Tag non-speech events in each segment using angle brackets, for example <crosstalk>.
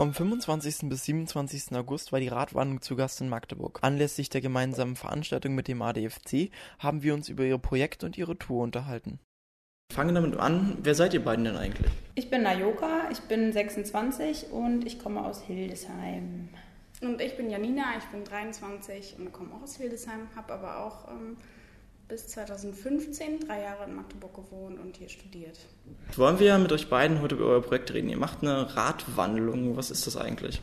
Vom 25. bis 27. August war die Radwanderung zu Gast in Magdeburg. Anlässlich der gemeinsamen Veranstaltung mit dem ADFC haben wir uns über ihr Projekt und ihre Tour unterhalten. Fangen damit an, wer seid ihr beiden denn eigentlich? Ich bin Nayoka, ich bin 26 und ich komme aus Hildesheim. Und ich bin Janina, ich bin 23 und komme auch aus Hildesheim, habe aber auch ähm, bis 2015 drei Jahre in Magdeburg gewohnt und hier studiert. Wollen wir mit euch beiden heute über euer Projekt reden? Ihr macht eine Radwandlung. Was ist das eigentlich?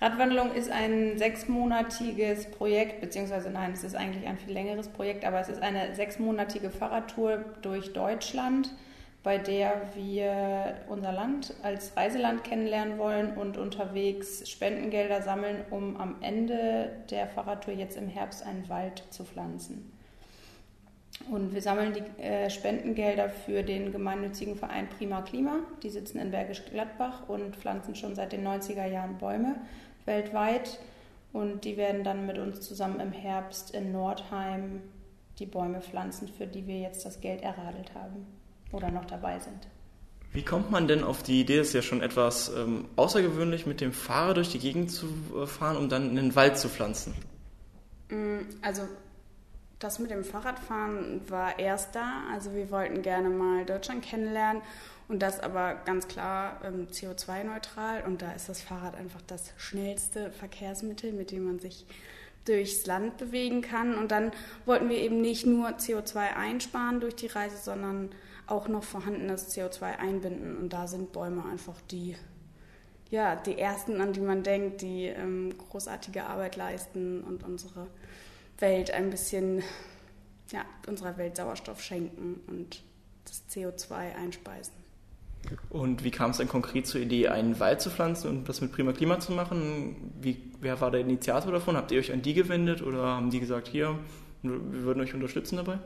Radwandlung ist ein sechsmonatiges Projekt, beziehungsweise nein, es ist eigentlich ein viel längeres Projekt, aber es ist eine sechsmonatige Fahrradtour durch Deutschland, bei der wir unser Land als Reiseland kennenlernen wollen und unterwegs Spendengelder sammeln, um am Ende der Fahrradtour jetzt im Herbst einen Wald zu pflanzen. Und wir sammeln die äh, Spendengelder für den gemeinnützigen Verein Prima Klima. Die sitzen in Bergisch Gladbach und pflanzen schon seit den 90er Jahren Bäume weltweit. Und die werden dann mit uns zusammen im Herbst in Nordheim die Bäume pflanzen, für die wir jetzt das Geld erradelt haben oder noch dabei sind. Wie kommt man denn auf die Idee, das ist ja schon etwas ähm, außergewöhnlich, mit dem Fahrer durch die Gegend zu äh, fahren, um dann in den Wald zu pflanzen? Mm, also das mit dem Fahrradfahren war erst da. Also wir wollten gerne mal Deutschland kennenlernen und das aber ganz klar ähm, CO2-neutral. Und da ist das Fahrrad einfach das schnellste Verkehrsmittel, mit dem man sich durchs Land bewegen kann. Und dann wollten wir eben nicht nur CO2 einsparen durch die Reise, sondern auch noch vorhandenes CO2 einbinden. Und da sind Bäume einfach die, ja, die ersten, an die man denkt, die ähm, großartige Arbeit leisten und unsere Welt ein bisschen, ja, unserer Welt Sauerstoff schenken und das CO2 einspeisen. Und wie kam es dann konkret zur Idee, einen Wald zu pflanzen und das mit Prima Klima zu machen? Wie, wer war der Initiator davon? Habt ihr euch an die gewendet oder haben die gesagt, hier, wir würden euch unterstützen dabei?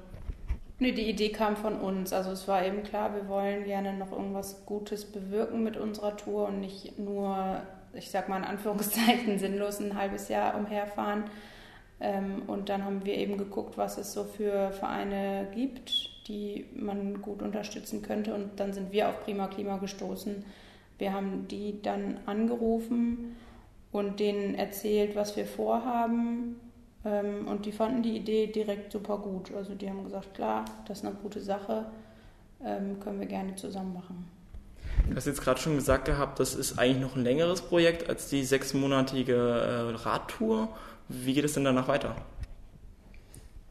Nee, die Idee kam von uns. Also es war eben klar, wir wollen gerne noch irgendwas Gutes bewirken mit unserer Tour und nicht nur, ich sag mal in Anführungszeichen, <laughs> sinnlos ein halbes Jahr umherfahren, ähm, und dann haben wir eben geguckt, was es so für Vereine gibt, die man gut unterstützen könnte. Und dann sind wir auf Prima Klima gestoßen. Wir haben die dann angerufen und denen erzählt, was wir vorhaben. Ähm, und die fanden die Idee direkt super gut. Also die haben gesagt, klar, das ist eine gute Sache, ähm, können wir gerne zusammen machen. Du hast jetzt gerade schon gesagt gehabt, das ist eigentlich noch ein längeres Projekt als die sechsmonatige äh, Radtour. Wie geht es denn danach weiter?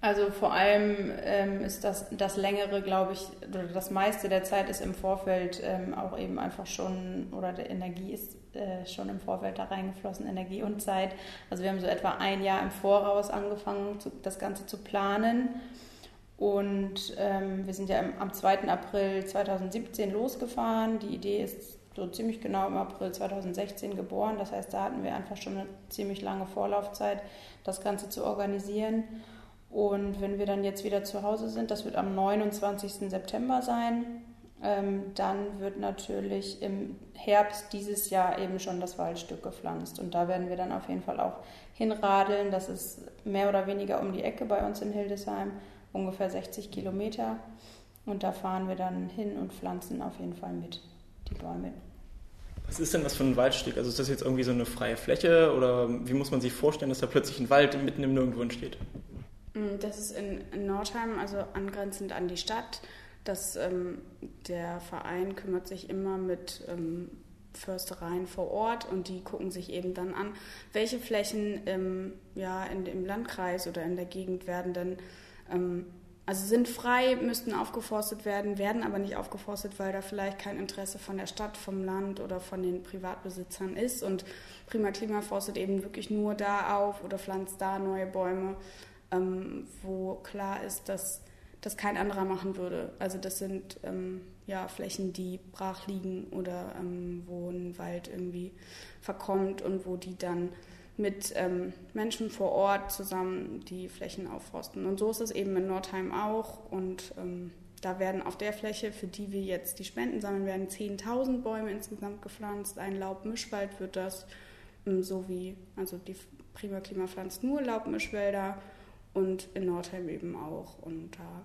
Also vor allem ähm, ist das, das längere, glaube ich, oder das meiste der Zeit ist im Vorfeld ähm, auch eben einfach schon, oder der Energie ist äh, schon im Vorfeld da reingeflossen, Energie und Zeit. Also wir haben so etwa ein Jahr im Voraus angefangen, zu, das Ganze zu planen. Und ähm, wir sind ja im, am 2. April 2017 losgefahren. Die Idee ist so ziemlich genau im April 2016 geboren. Das heißt, da hatten wir einfach schon eine ziemlich lange Vorlaufzeit, das Ganze zu organisieren. Und wenn wir dann jetzt wieder zu Hause sind, das wird am 29. September sein, ähm, dann wird natürlich im Herbst dieses Jahr eben schon das Waldstück gepflanzt. Und da werden wir dann auf jeden Fall auch hinradeln. Das ist mehr oder weniger um die Ecke bei uns in Hildesheim, ungefähr 60 Kilometer. Und da fahren wir dann hin und pflanzen auf jeden Fall mit die Bäume. Was ist denn das für ein Waldstück? Also ist das jetzt irgendwie so eine freie Fläche oder wie muss man sich vorstellen, dass da plötzlich ein Wald mitten im Nirgendwo entsteht? Mm, das ist in, Nordheim, also angrenzend an die Stadt. Das, ähm, der Verein kümmert sich immer mit ähm, Förstereien vor Ort und die gucken sich eben dann an, welche Flächen ähm, ja, in, im Landkreis oder in der Gegend werden denn ähm, also sind frei, müssten aufgeforstet werden, werden aber nicht aufgeforstet, weil da vielleicht kein Interesse von der Stadt, vom Land oder von den Privatbesitzern ist. Und Prima Klima forstet eben wirklich nur da auf oder pflanzt da neue Bäume, ähm, wo klar ist, dass das kein anderer machen würde. Also das sind ähm, ja, Flächen, die brach liegen oder ähm, wo ein Wald irgendwie verkommt und wo die dann mit ähm, Menschen vor Ort zusammen die Flächen aufforsten. Und so ist es eben in Nordheim auch. Und ähm, da werden auf der Fläche, für die wir jetzt die Spenden sammeln, werden 10.000 Bäume insgesamt gepflanzt. Ein Laubmischwald wird das, ähm, so wie, also die Prima Klima pflanzt nur Laubmischwälder und in Nordheim eben auch. Und da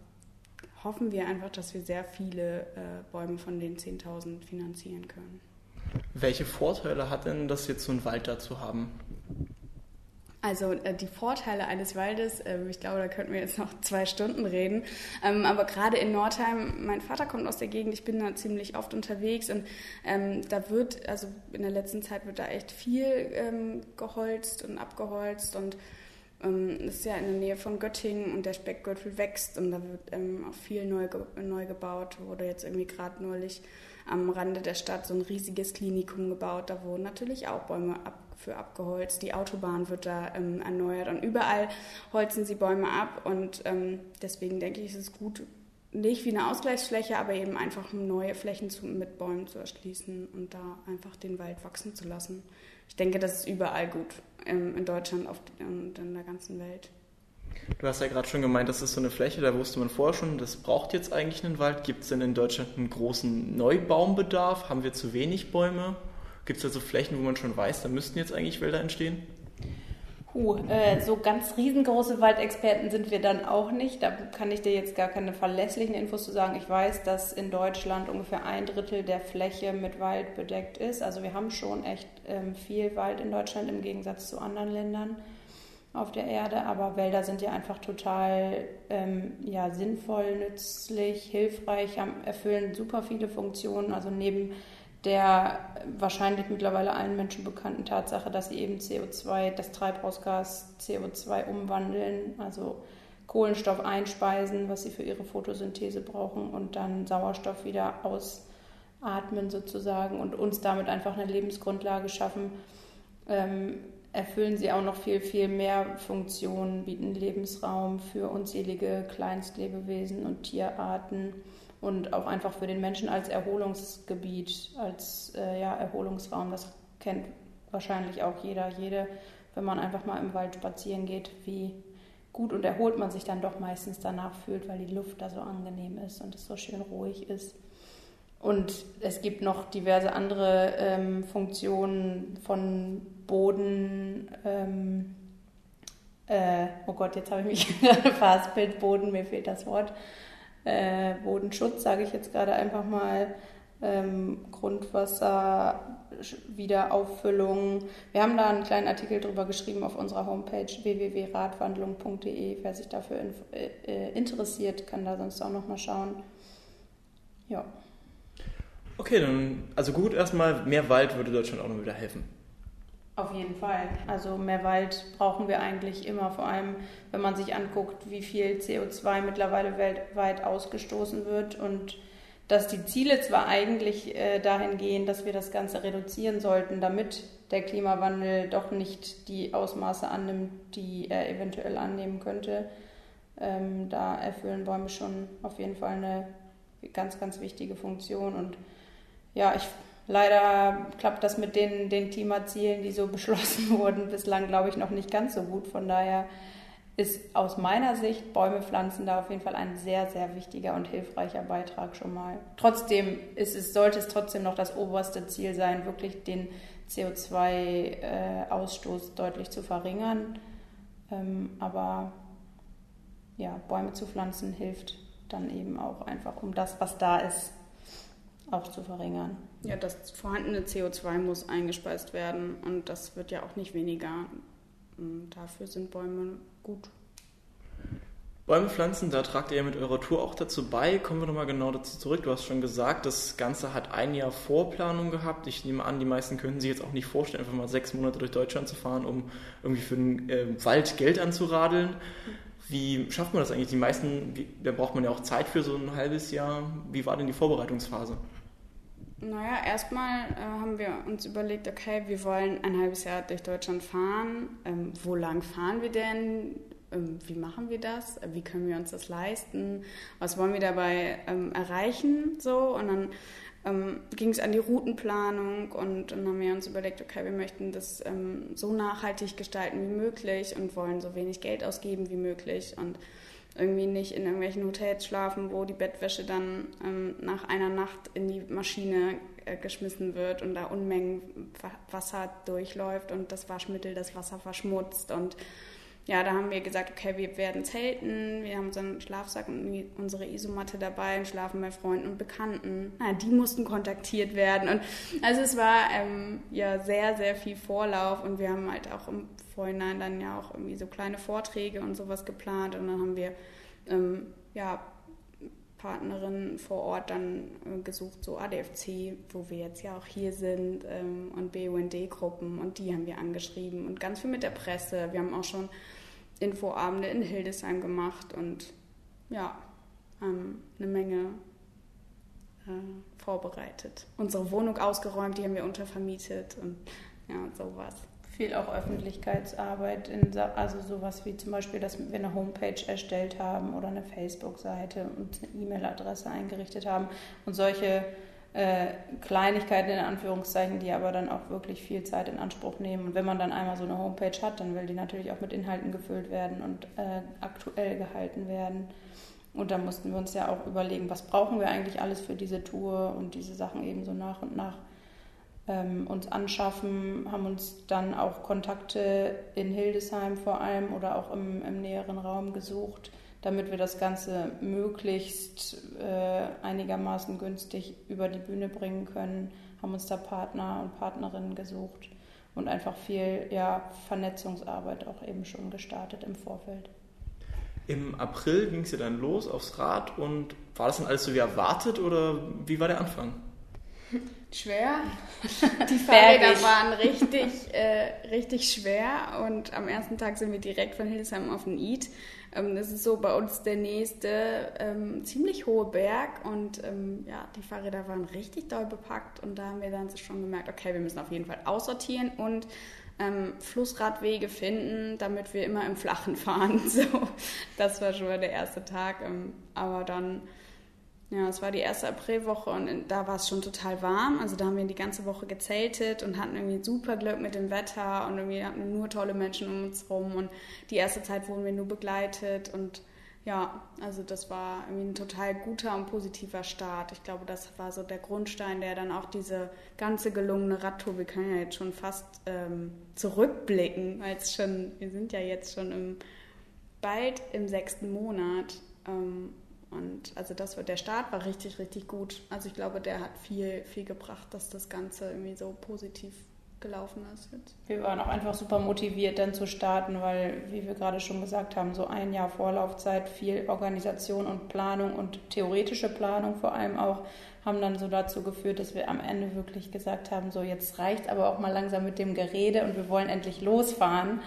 hoffen wir einfach, dass wir sehr viele äh, Bäume von den 10.000 finanzieren können. Welche Vorteile hat denn das jetzt so ein Wald da zu haben? Also äh, die Vorteile eines Waldes, äh, ich glaube, da könnten wir jetzt noch <laughs> zwei Stunden reden. Ähm, aber gerade in Nordheim, mein Vater kommt aus der Gegend, ich bin da ziemlich oft unterwegs und ähm, da wird, also in der letzten Zeit wird da echt viel ähm, geholzt und abgeholzt und ähm, das ist ja in der Nähe von Göttingen und der Speckgürtel wächst und da wird ähm, auch viel neu, neu gebaut. Wurde jetzt irgendwie gerade neulich am Rande der Stadt so ein riesiges Klinikum gebaut. Da wurden natürlich auch Bäume ab, für abgeholzt. Die Autobahn wird da ähm, erneuert und überall holzen sie Bäume ab und ähm, deswegen denke ich, ist es gut, nicht wie eine Ausgleichsfläche, aber eben einfach neue Flächen zu, mit Bäumen zu erschließen und da einfach den Wald wachsen zu lassen. Ich denke, das ist überall gut ähm, in Deutschland und in der ganzen Welt. Du hast ja gerade schon gemeint, das ist so eine Fläche, da wusste man vorher schon, das braucht jetzt eigentlich einen Wald. Gibt es denn in Deutschland einen großen Neubaumbedarf? Haben wir zu wenig Bäume? Gibt es also Flächen, wo man schon weiß, da müssten jetzt eigentlich Wälder entstehen? Puh, äh, so ganz riesengroße Waldexperten sind wir dann auch nicht. Da kann ich dir jetzt gar keine verlässlichen Infos zu sagen. Ich weiß, dass in Deutschland ungefähr ein Drittel der Fläche mit Wald bedeckt ist. Also wir haben schon echt ähm, viel Wald in Deutschland im Gegensatz zu anderen Ländern auf der Erde. Aber Wälder sind ja einfach total ähm, ja, sinnvoll, nützlich, hilfreich, haben, erfüllen super viele Funktionen. Also neben der wahrscheinlich mittlerweile allen Menschen bekannten Tatsache, dass sie eben CO2, das Treibhausgas CO2 umwandeln, also Kohlenstoff einspeisen, was sie für ihre Photosynthese brauchen und dann Sauerstoff wieder ausatmen sozusagen und uns damit einfach eine Lebensgrundlage schaffen, ähm, erfüllen sie auch noch viel, viel mehr Funktionen, bieten Lebensraum für unzählige Kleinstlebewesen und Tierarten und auch einfach für den Menschen als Erholungsgebiet, als äh, ja, Erholungsraum. Das kennt wahrscheinlich auch jeder, jede, wenn man einfach mal im Wald spazieren geht, wie gut und erholt man sich dann doch meistens danach fühlt, weil die Luft da so angenehm ist und es so schön ruhig ist. Und es gibt noch diverse andere ähm, Funktionen von Boden. Ähm, äh, oh Gott, jetzt habe ich mich <laughs> gerade verhaspelt. Boden, mir fehlt das Wort äh, Bodenschutz, sage ich jetzt gerade einfach mal, ähm, Grundwasser, Wiederauffüllung. Wir haben da einen kleinen Artikel drüber geschrieben auf unserer Homepage www.radwandlung.de. Wer sich dafür äh, äh, interessiert, kann da sonst auch nochmal schauen. Ja. Okay, dann, also gut, erstmal mehr Wald würde Deutschland auch noch wieder helfen. Auf jeden Fall. Also mehr Wald brauchen wir eigentlich immer, vor allem wenn man sich anguckt, wie viel CO2 mittlerweile weltweit ausgestoßen wird und dass die Ziele zwar eigentlich äh, dahin gehen, dass wir das Ganze reduzieren sollten, damit der Klimawandel doch nicht die Ausmaße annimmt, die er eventuell annehmen könnte. Ähm, da erfüllen Bäume schon auf jeden Fall eine ganz, ganz wichtige Funktion. Und ja, ich Leider klappt das mit den, den Klimazielen, die so <laughs> beschlossen wurden, bislang, glaube ich, noch nicht ganz so gut. Von daher ist aus meiner Sicht Bäume pflanzen da auf jeden Fall ein sehr, sehr wichtiger und hilfreicher Beitrag schon mal. Trotzdem ist es, sollte es trotzdem noch das oberste Ziel sein, wirklich den CO2-Ausstoß äh, deutlich zu verringern. Ähm, aber ja, Bäume zu pflanzen hilft dann eben auch einfach, um das, was da ist, auch zu verringern. Ja, das vorhandene CO2 muss eingespeist werden und das wird ja auch nicht weniger. Und dafür sind Bäume gut. Bäume pflanzen, da tragt ihr mit eurer Tour auch dazu bei. Kommen wir nochmal genau dazu zurück. Du hast schon gesagt, das Ganze hat ein Jahr Vorplanung gehabt. Ich nehme an, die meisten könnten sich jetzt auch nicht vorstellen, einfach mal sechs Monate durch Deutschland zu fahren, um irgendwie für den äh, Wald Geld anzuradeln. Wie schafft man das eigentlich? Die meisten, wie, da braucht man ja auch Zeit für so ein halbes Jahr. Wie war denn die Vorbereitungsphase? Naja, erstmal äh, haben wir uns überlegt, okay, wir wollen ein halbes Jahr durch Deutschland fahren. Ähm, wo lang fahren wir denn? Ähm, wie machen wir das? Äh, wie können wir uns das leisten? Was wollen wir dabei ähm, erreichen? So und dann ähm, ging es an die Routenplanung und dann haben wir uns überlegt, okay, wir möchten das ähm, so nachhaltig gestalten wie möglich und wollen so wenig Geld ausgeben wie möglich und irgendwie nicht in irgendwelchen Hotels schlafen, wo die Bettwäsche dann ähm, nach einer Nacht in die Maschine äh, geschmissen wird und da Unmengen Wasser durchläuft und das Waschmittel das Wasser verschmutzt und ja, da haben wir gesagt, okay, wir werden zelten, wir haben unseren Schlafsack und unsere Isomatte dabei und schlafen bei Freunden und Bekannten. Na, die mussten kontaktiert werden. Und also es war ähm, ja sehr, sehr viel Vorlauf und wir haben halt auch im Vorhinein dann ja auch irgendwie so kleine Vorträge und sowas geplant und dann haben wir ähm, ja Partnerinnen vor Ort dann äh, gesucht, so ADFC, wo wir jetzt ja auch hier sind, ähm, und BUND-Gruppen und die haben wir angeschrieben und ganz viel mit der Presse. Wir haben auch schon Infoabende in Hildesheim gemacht und ja, haben eine Menge äh, vorbereitet. Unsere Wohnung ausgeräumt, die haben wir untervermietet und ja, sowas viel auch Öffentlichkeitsarbeit, in, also sowas wie zum Beispiel, dass wir eine Homepage erstellt haben oder eine Facebook-Seite und eine E-Mail-Adresse eingerichtet haben und solche äh, Kleinigkeiten in Anführungszeichen, die aber dann auch wirklich viel Zeit in Anspruch nehmen. Und wenn man dann einmal so eine Homepage hat, dann will die natürlich auch mit Inhalten gefüllt werden und äh, aktuell gehalten werden. Und da mussten wir uns ja auch überlegen, was brauchen wir eigentlich alles für diese Tour und diese Sachen eben so nach und nach ähm, uns anschaffen, haben uns dann auch Kontakte in Hildesheim vor allem oder auch im, im näheren Raum gesucht, damit wir das Ganze möglichst äh, einigermaßen günstig über die Bühne bringen können, haben uns da Partner und Partnerinnen gesucht und einfach viel ja, Vernetzungsarbeit auch eben schon gestartet im Vorfeld. Im April ging es ja dann los aufs Rad und war das dann alles so wie erwartet oder wie war der Anfang? schwer. <laughs> Die Fahrräder waren richtig, äh, richtig schwer und am ersten Tag sind wir direkt von Hildesheim auf den Eid. Ähm, das ist so bei uns der nächste ähm, ziemlich hohe Berg und ähm, ja, die Fahrräder waren richtig doll bepackt und da haben wir dann schon gemerkt, okay, wir müssen auf jeden Fall aussortieren und ähm, Flussradwege finden, damit wir immer im Flachen fahren. <laughs> So, das war schon mal der erste Tag, ähm, aber dann ja, es war die erste Aprilwoche und da war es schon total warm. Also da haben wir die ganze Woche gezeltet und hatten irgendwie super Glück mit dem Wetter und irgendwie hatten nur tolle Menschen um uns rum. Und die erste Zeit wurden wir nur begleitet und ja, also das war irgendwie ein total guter und positiver Start. Ich glaube, das war so der Grundstein, der dann auch diese ganze gelungene Radtour, wir können ja jetzt schon fast ähm, zurückblicken, weil es schon, wir sind ja jetzt schon im, bald im sechsten Monat. Ähm, und also das der Start war richtig, richtig gut. Also ich glaube, der hat viel, viel gebracht, dass das Ganze irgendwie so positiv gelaufen ist jetzt. Wir waren auch einfach super motiviert, dann zu starten, weil, wie wir gerade schon gesagt haben, so ein Jahr Vorlaufzeit, viel Organisation und Planung und theoretische Planung vor allem auch, haben dann so dazu geführt, dass wir am Ende wirklich gesagt haben, so jetzt reicht aber auch mal langsam mit dem Gerede und wir wollen endlich losfahren.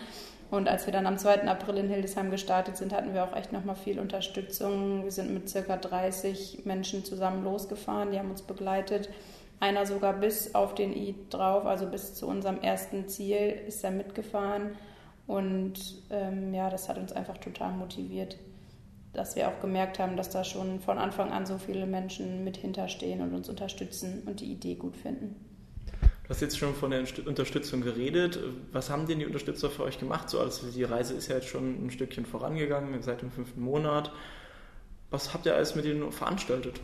Und als wir dann am 2. April in Hildesheim gestartet sind, hatten wir auch echt nochmal viel Unterstützung. Wir sind mit circa 30 Menschen zusammen losgefahren, die haben uns begleitet. Einer sogar bis auf den I drauf, also bis zu unserem ersten Ziel, ist er mitgefahren. Und ähm, ja, das hat uns einfach total motiviert, dass wir auch gemerkt haben, dass da schon von Anfang an so viele Menschen mit hinterstehen und uns unterstützen und die Idee gut finden. Du hast jetzt schon von der Unterstützung geredet. Was haben denn die Unterstützer für euch gemacht? So, also die Reise ist ja jetzt schon ein Stückchen vorangegangen, seit dem fünften Monat. Was habt ihr alles mit denen veranstaltet?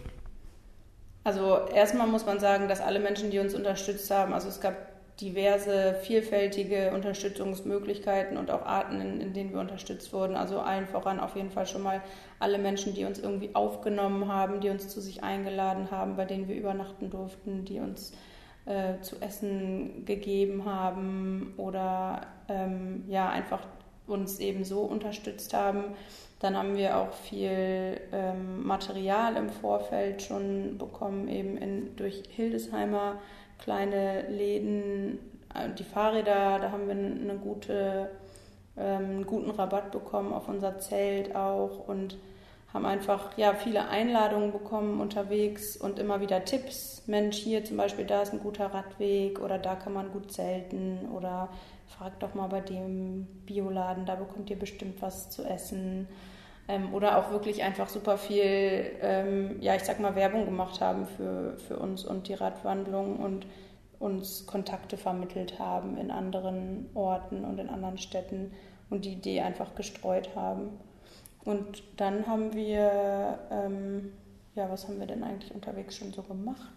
Also erstmal muss man sagen, dass alle Menschen, die uns unterstützt haben, also es gab diverse vielfältige Unterstützungsmöglichkeiten und auch Arten, in, in, denen wir unterstützt wurden. Also allen voran auf jeden Fall schon mal alle Menschen, die uns irgendwie aufgenommen haben, die uns zu sich eingeladen haben, bei denen wir übernachten durften, die uns äh, zu essen gegeben haben oder ähm, ja einfach uns eben so unterstützt haben. Dann haben wir auch viel ähm, Material im Vorfeld schon bekommen, eben in, durch Hildesheimer kleine Läden, äh, die Fahrräder, da haben wir eine gute, ähm, einen guten Rabatt bekommen auf unser Zelt auch und haben einfach ja viele Einladungen bekommen unterwegs und immer wieder Tipps. Mensch, hier zum Beispiel, da ist ein guter Radweg oder da kann man gut zelten oder fragt doch mal bei dem Bioladen, da bekommt ihr bestimmt was zu essen. Ähm, oder auch wirklich einfach super viel, ähm, ja, ich sag mal, Werbung gemacht haben für, für uns und die Radwandlung und uns Kontakte vermittelt haben in anderen Orten und in anderen Städten und die Idee einfach gestreut haben. Und dann haben wir, ähm, ja, was haben wir denn eigentlich unterwegs schon so gemacht?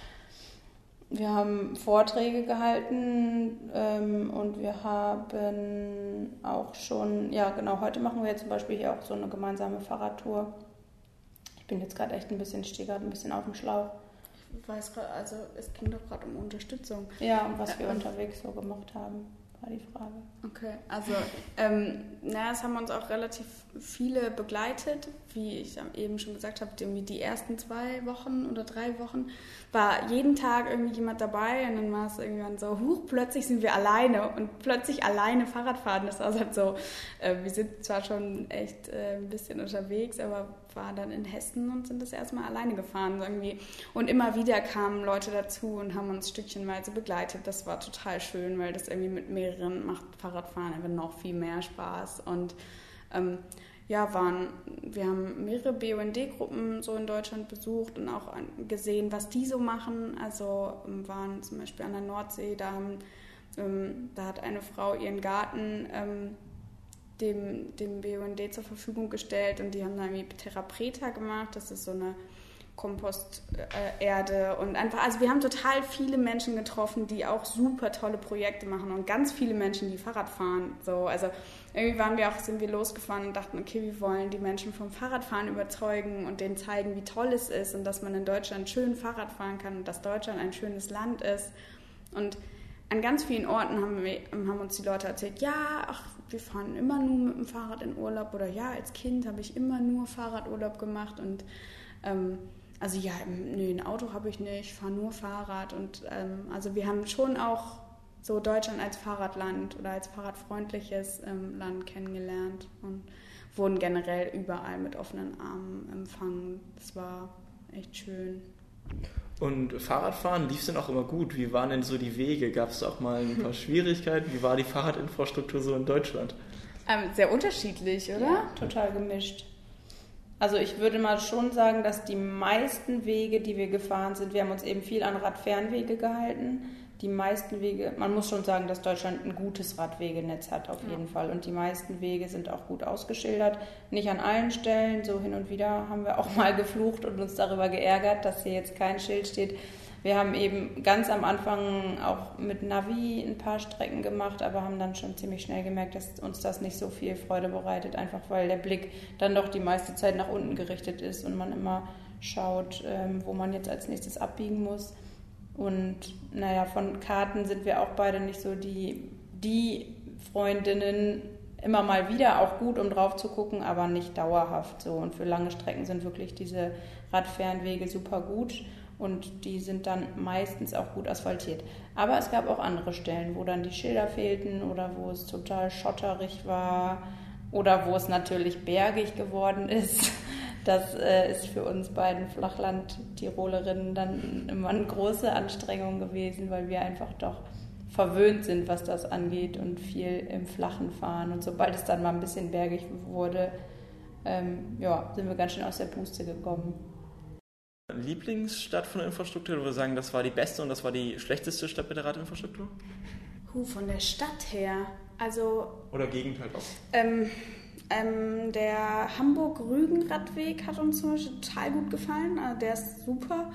<laughs> wir haben Vorträge gehalten ähm, und wir haben auch schon, ja genau, heute machen wir zum Beispiel hier auch so eine gemeinsame Fahrradtour. Ich bin jetzt gerade echt ein bisschen, stehe gerade ein bisschen auf dem Schlauch. Ich weiß gerade, also es ging doch gerade um Unterstützung. Ja, und was wir ja, unterwegs so gemacht haben war die Frage. Okay, also ähm, naja, es haben uns auch relativ viele begleitet, wie ich eben schon gesagt habe, die ersten zwei Wochen oder drei Wochen war jeden Tag irgendwie jemand dabei und dann war es irgendwann so, huch, plötzlich sind wir alleine und plötzlich alleine Fahrrad fahren, das war halt so, äh, wir sind zwar schon echt äh, ein bisschen unterwegs, aber waren dann in Hessen und sind das erstmal alleine gefahren irgendwie. Und immer wieder kamen Leute dazu und haben uns stückchenweise begleitet. Das war total schön, weil das irgendwie mit mehreren macht Fahrradfahren einfach noch viel mehr Spaß. Und ähm, ja, waren, wir haben mehrere BUND-Gruppen so in Deutschland besucht und auch gesehen, was die so machen. Also ähm, waren zum Beispiel an der Nordsee, da, haben, ähm, da hat eine Frau ihren Garten ähm, dem, dem BUND zur Verfügung gestellt und die haben da irgendwie Therapreta gemacht. Das ist so eine Komposterde und einfach, also wir haben total viele Menschen getroffen, die auch super tolle Projekte machen und ganz viele Menschen, die Fahrrad fahren. So, also irgendwie waren wir auch, sind wir losgefahren und dachten, okay, wir wollen die Menschen vom Fahrradfahren überzeugen und denen zeigen, wie toll es ist und dass man in Deutschland schön Fahrrad fahren kann und dass Deutschland ein schönes Land ist. Und an ganz vielen Orten haben, wir, haben uns die Leute erzählt, ja, ach, wir fahren immer nur mit dem Fahrrad in Urlaub oder ja, als Kind habe ich immer nur Fahrradurlaub gemacht und ähm, also ja, nö, ein Auto habe ich nicht, ich fahre nur Fahrrad und ähm, also wir haben schon auch so Deutschland als Fahrradland oder als fahrradfreundliches ähm, Land kennengelernt und wurden generell überall mit offenen Armen empfangen. Das war echt schön. Und Fahrradfahren lief es denn auch immer gut? Wie waren denn so die Wege? Gab es auch mal ein paar <laughs> Schwierigkeiten? Wie war die Fahrradinfrastruktur so in Deutschland? Ähm, sehr unterschiedlich, oder? Ja, total gemischt. Also ich würde mal schon sagen, dass die meisten Wege, die wir gefahren sind, wir haben uns eben viel an Radfernwege gehalten die meisten Wege, man muss schon sagen, dass Deutschland ein gutes Radwegenetz hat, auf jeden Fall. Und die meisten Wege sind auch gut ausgeschildert. Nicht an allen Stellen, so hin und wieder haben wir auch <laughs> mal geflucht und uns darüber geärgert, dass hier jetzt kein Schild steht. Wir haben eben ganz am Anfang auch mit Navi ein paar Strecken gemacht, aber haben dann schon ziemlich schnell gemerkt, dass uns das nicht so viel Freude bereitet, einfach weil der Blick dann doch die meiste Zeit nach unten gerichtet ist und man immer schaut, ähm, wo man jetzt als nächstes abbiegen muss. Und naja, von Karten sind wir auch beide nicht so die, die Freundinnen. Immer mal wieder auch gut, um drauf zu gucken, aber nicht dauerhaft so. Und für lange Strecken sind wirklich diese Radfernwege super gut und die sind dann meistens auch gut asphaltiert. Aber es gab auch andere Stellen, wo dann die Schilder fehlten oder wo es total schotterig war oder wo es natürlich bergig geworden ist. Das äh, ist für uns beiden Flachland-Tirolerinnen dann immer eine große Anstrengung gewesen, weil wir einfach doch verwöhnt sind, was das angeht und viel im Flachen fahren. Und sobald es dann mal ein bisschen bergig wurde, ähm, ja, sind wir ganz schön aus der Puste gekommen. Lieblingsstadt von der Infrastruktur? Du würdest sagen, das war die beste und das war die schlechteste Stadt mit der Radinfrastruktur? Huh, von der Stadt her. Also. Oder Gegend halt auch. Ähm, ähm, der Hamburg-Rügen-Radweg hat uns zum Beispiel total gut gefallen. Also der ist super.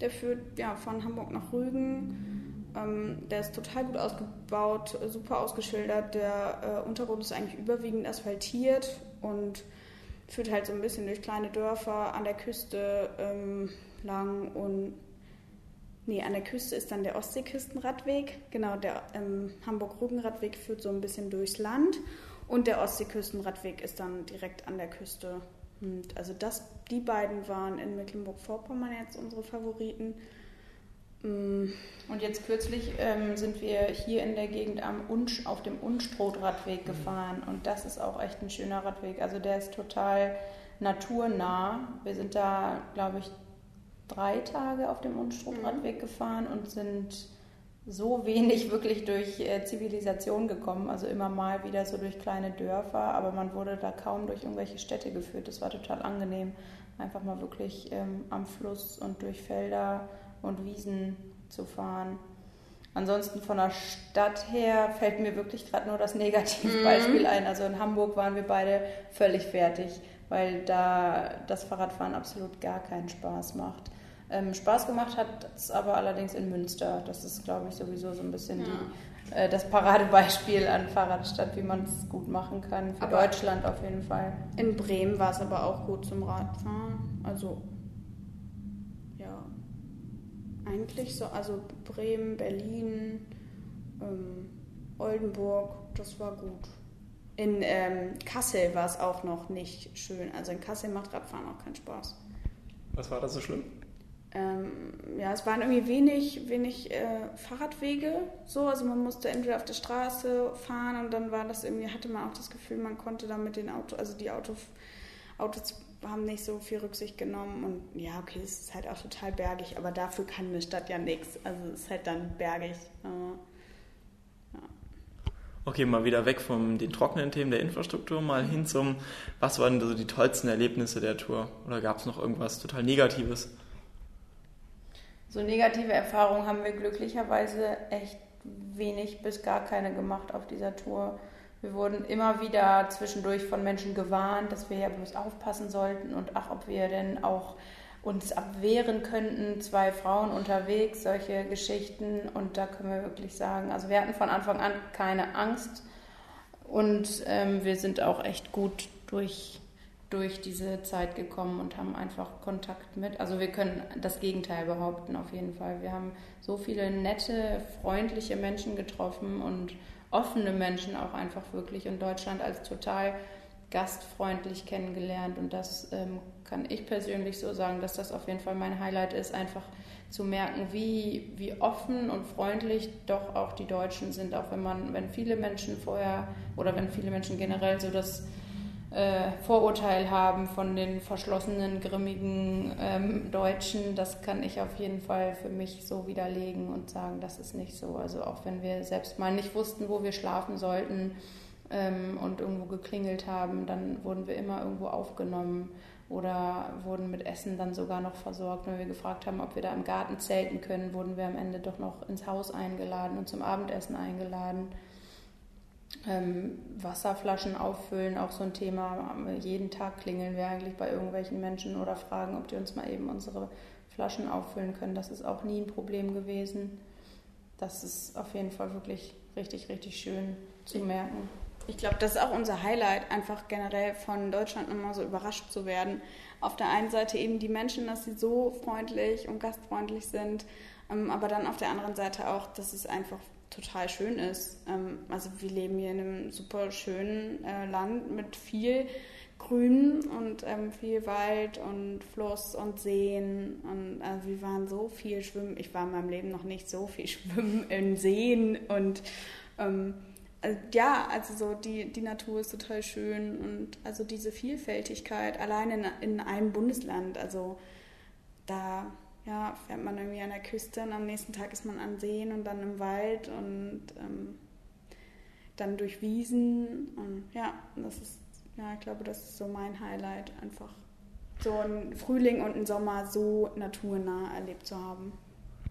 Der führt ja, von Hamburg nach Rügen. Ähm, der ist total gut ausgebaut, super ausgeschildert. Der äh, Untergrund ist eigentlich überwiegend asphaltiert und führt halt so ein bisschen durch kleine Dörfer an der Küste ähm, lang und Nee, an der Küste ist dann der Ostseeküstenradweg. Genau, der ähm, Hamburg-Rügen-Radweg führt so ein bisschen durchs Land und der Ostseeküstenradweg ist dann direkt an der Küste. Und also das, die beiden waren in Mecklenburg-Vorpommern jetzt unsere Favoriten. Mm. Und jetzt kürzlich ähm, sind wir hier in der Gegend am Unsch, auf dem Unstrut-Radweg mhm. gefahren und das ist auch echt ein schöner Radweg. Also der ist total naturnah. Wir sind da, glaube ich, drei Tage auf dem Unstrut-Radweg mhm. gefahren und sind so wenig wirklich durch äh, Zivilisation gekommen, also immer mal wieder so durch kleine Dörfer, aber man wurde da kaum durch irgendwelche Städte geführt. Das war total angenehm, einfach mal wirklich ähm, am Fluss und durch Felder und Wiesen zu fahren. Ansonsten von der Stadt her fällt mir wirklich gerade nur das Negativbeispiel mhm. ein. Also in Hamburg waren wir beide völlig fertig, weil da das Fahrradfahren absolut gar keinen Spaß macht. Ähm, Spaß gemacht hat es aber allerdings in Münster. Das ist, glaube ich, sowieso so ein bisschen ja. die, äh, das Paradebeispiel an Fahrradstadt, wie man es gut machen kann. Für aber Deutschland auf jeden Fall. In Bremen war es aber auch gut zum Radfahren. Also, ja, eigentlich so. Also Bremen, Berlin, ähm, Oldenburg, das war gut. In ähm, Kassel war es auch noch nicht schön. Also in Kassel macht Radfahren auch keinen Spaß. Was war da so schlimm? Ähm, ja, es waren irgendwie wenig, wenig äh, Fahrradwege. So, also man musste entweder auf der Straße fahren und dann war das irgendwie, hatte man auch das Gefühl, man konnte da mit den Autos, also die Autos, Autos haben nicht so viel Rücksicht genommen und ja, okay, es ist halt auch total bergig, aber dafür kann eine Stadt ja nichts. Also es ist halt dann bergig. Aber Okay, mal wieder weg von den trockenen Themen der Infrastruktur, mal hin zum, was waren so die tollsten Erlebnisse der Tour? Oder gab es noch irgendwas total Negatives? So negative Erfahrungen haben wir glücklicherweise echt wenig bis gar keine gemacht auf dieser Tour. Wir wurden immer wieder zwischendurch von Menschen gewarnt, dass wir ja bloß aufpassen sollten und ach, ob wir denn auch uns abwehren könnten, zwei Frauen unterwegs, solche Geschichten. Und da können wir wirklich sagen, also wir hatten von Anfang an keine Angst und ähm, wir sind auch echt gut durch, durch diese Zeit gekommen und haben einfach Kontakt mit. Also wir können das Gegenteil behaupten auf jeden Fall. Wir haben so viele nette, freundliche Menschen getroffen und offene Menschen auch einfach wirklich in Deutschland als total gastfreundlich kennengelernt und das ähm, kann ich persönlich so sagen, dass das auf jeden Fall mein Highlight ist, einfach zu merken, wie, wie offen und freundlich doch auch die Deutschen sind, auch wenn man, wenn viele Menschen vorher oder wenn viele Menschen generell so das äh, Vorurteil haben von den verschlossenen, grimmigen ähm, Deutschen, das kann ich auf jeden Fall für mich so widerlegen und sagen, das ist nicht so. Also auch wenn wir selbst mal nicht wussten, wo wir schlafen sollten ähm, und irgendwo geklingelt haben, dann wurden wir immer irgendwo aufgenommen oder wurden mit Essen dann sogar noch versorgt. Wenn wir gefragt haben, ob wir da im Garten zelten können, wurden wir am Ende doch noch ins Haus eingeladen und zum Abendessen eingeladen. Ähm, Wasserflaschen auffüllen, auch so ein Thema. Jeden Tag klingeln wir eigentlich bei irgendwelchen Menschen oder fragen, ob die uns mal eben unsere Flaschen auffüllen können. Das ist auch nie ein Problem gewesen. Das ist auf jeden Fall wirklich richtig, richtig schön zu merken. Ich glaube, das ist auch unser Highlight, einfach generell von Deutschland nochmal so überrascht zu werden. Auf der einen Seite eben die Menschen, dass sie so freundlich und gastfreundlich sind, ähm, aber dann auf der anderen Seite auch, dass es einfach total schön ist. Ähm, also wir leben hier in einem super schönen äh, Land mit viel Grün und ähm, viel Wald und Fluss und Seen und also wir waren so viel schwimmen. Ich war in meinem Leben noch nicht so viel <laughs> schwimmen in Seen und ähm, also, ja, also so die, die Natur ist total schön und also diese Vielfältigkeit allein in, in einem Bundesland, also da ja, fährt man irgendwie an der Küste und am nächsten Tag ist man an Seen und dann im Wald und ähm, dann durch Wiesen und ja, das ist, ja, ich glaube, das ist so mein Highlight, einfach so einen Frühling und einen Sommer so naturnah erlebt zu haben.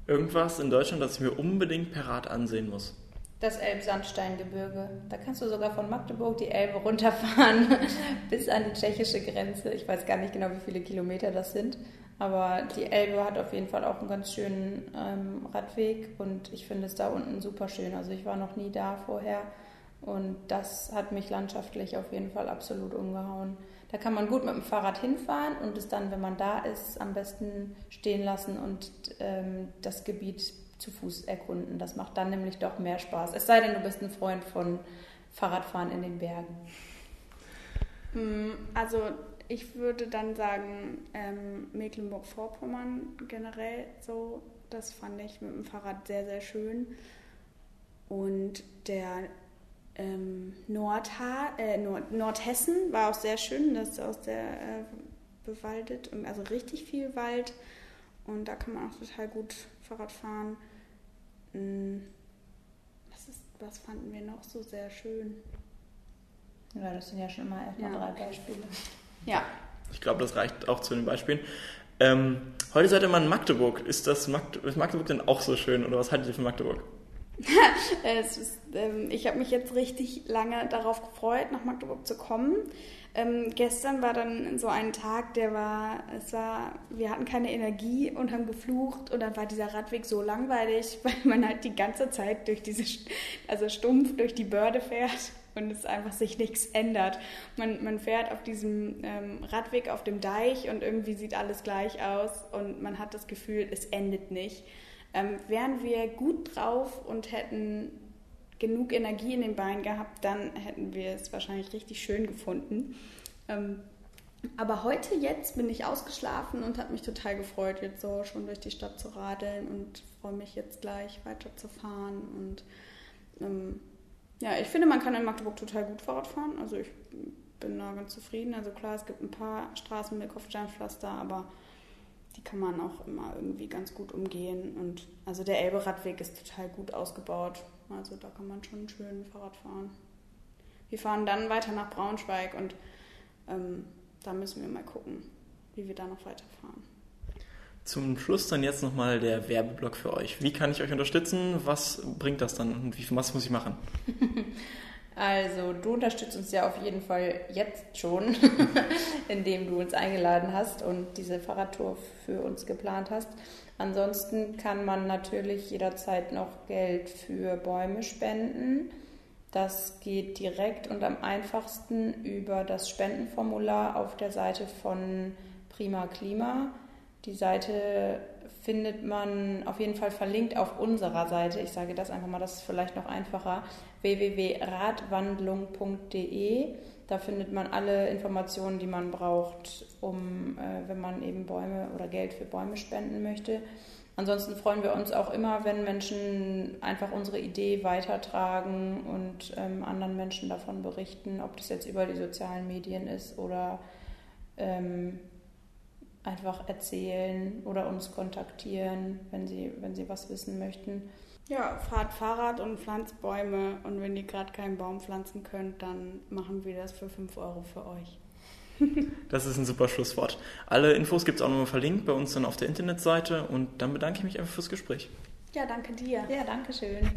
Irgendwas in Deutschland, das ich mir unbedingt per Rad ansehen muss das Elbsandsteingebirge. Da kannst du sogar von Magdeburg die Elbe runterfahren <laughs> bis an die tschechische Grenze. Ich weiß gar nicht genau, wie viele Kilometer das sind, aber die Elbe hat auf jeden Fall auch einen ganz schönen ähm, Radweg und ich finde es da unten super schön. Also ich war noch nie da vorher und das hat mich landschaftlich auf jeden Fall absolut umgehauen. Da kann man gut mit dem Fahrrad hinfahren und es dann, wenn man da ist, am besten stehen lassen und ähm, das Gebiet zu Fuß erkunden. Das macht dann nämlich doch mehr Spaß. Es sei denn, du bist ein Freund von Fahrradfahren in den Bergen. Hm, also ich würde dann sagen, ähm, Mecklenburg-Vorpommern generell so, das fand ich mit dem Fahrrad sehr, sehr schön. Und der ähm, Nordha äh, Nord Nordhessen war auch sehr schön, das ist auch sehr äh, bewaldet, also richtig viel Wald. Und da kann man auch total gut Fahrrad fahren. Hm. Was, ist, was fanden wir noch so sehr schön? Ja, das sind ja schon mal erstmal ja. drei Beispiele. Ja. Ich glaube, das reicht auch zu den Beispielen. Ähm, heute seid ihr mal in Magdeburg. Ist, das Magde ist Magdeburg denn auch so schön oder was haltet ihr von Magdeburg? <laughs> ist, ähm, ich habe mich jetzt richtig lange darauf gefreut, nach Magdeburg zu kommen. Ähm, gestern war dann so ein Tag, der war, es war, wir hatten keine Energie und haben geflucht und dann war dieser Radweg so langweilig, <laughs> weil man halt die ganze Zeit durch diese, also stumpf durch die Börde fährt und es einfach sich nichts ändert. Man, man fährt auf diesem ähm, Radweg auf dem Deich und irgendwie sieht alles gleich aus und man hat das Gefühl, es endet nicht. Ähm, wären wir gut drauf und hätten genug Energie in den Beinen gehabt, dann hätten wir es wahrscheinlich richtig schön gefunden. Ähm, aber heute jetzt bin ich ausgeschlafen und habe mich total gefreut, jetzt so schon durch die Stadt zu radeln und freue mich jetzt gleich weiterzufahren. Und ähm, ja, ich finde, man kann in Magdeburg total gut Fahrrad fahren. Also ich bin da ganz zufrieden. Also klar, es gibt ein paar Straßen mit Kopfsteinpflaster, aber die kann man auch immer irgendwie ganz gut umgehen. Und also der Elbe-Radweg ist total gut ausgebaut. Also da kann man schon schön Fahrrad fahren. Wir fahren dann weiter nach Braunschweig und ähm, da müssen wir mal gucken, wie wir da noch weiterfahren. Zum Schluss dann jetzt nochmal der Werbeblock für euch. Wie kann ich euch unterstützen? Was bringt das dann und was muss ich machen? <laughs> Also, du unterstützt uns ja auf jeden Fall jetzt schon, <laughs> indem du uns eingeladen hast und diese Fahrradtour für uns geplant hast. Ansonsten kann man natürlich jederzeit noch Geld für Bäume spenden. Das geht direkt und am einfachsten über das Spendenformular auf der Seite von Prima Klima. Die Seite findet man auf jeden Fall verlinkt auf unserer Seite. Ich sage das einfach mal, das ist vielleicht noch einfacher. www.radwandlung.de. Da findet man alle Informationen, die man braucht, um, äh, wenn man eben Bäume oder Geld für Bäume spenden möchte. Ansonsten freuen wir uns auch immer, wenn Menschen einfach unsere Idee weitertragen und ähm, anderen Menschen davon berichten, ob das jetzt über die sozialen Medien ist oder ähm, einfach erzählen oder uns kontaktieren, wenn sie, wenn sie was wissen möchten. Ja, fahrt Fahrrad und pflanzt Bäume und wenn ihr gerade keinen Baum pflanzen könnt, dann machen wir das für 5 Euro für euch. <laughs> Das ist ein super Schlusswort. Alle Infos gibt es auch nochmal verlinkt bei uns dann auf der Internetseite und dann bedanke ich mich einfach fürs Gespräch. Ja, danke dir. Ja, danke schön.